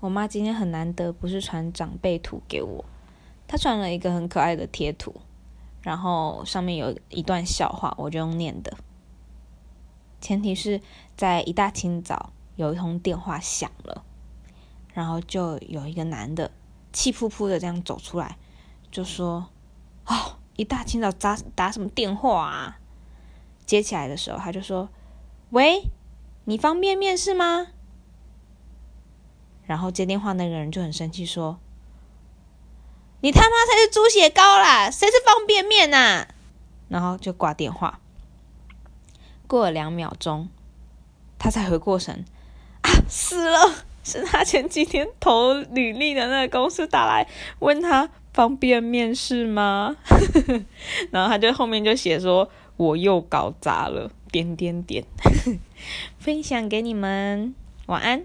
我妈今天很难得不是传长辈图给我，她传了一个很可爱的贴图，然后上面有一段笑话，我就用念的。前提是在一大清早有一通电话响了，然后就有一个男的气扑扑的这样走出来，就说：“哦，一大清早打打什么电话啊？”接起来的时候，他就说：“喂，你方便面试吗？”然后接电话那个人就很生气说：“你他妈才是猪血糕啦，谁是方便面呐？”然后就挂电话。过了两秒钟，他才回过神，啊，死了！是他前几天投履历的那个公司打来问他方便面试吗？然后他就后面就写说：“我又搞砸了。”点点点，分享给你们，晚安。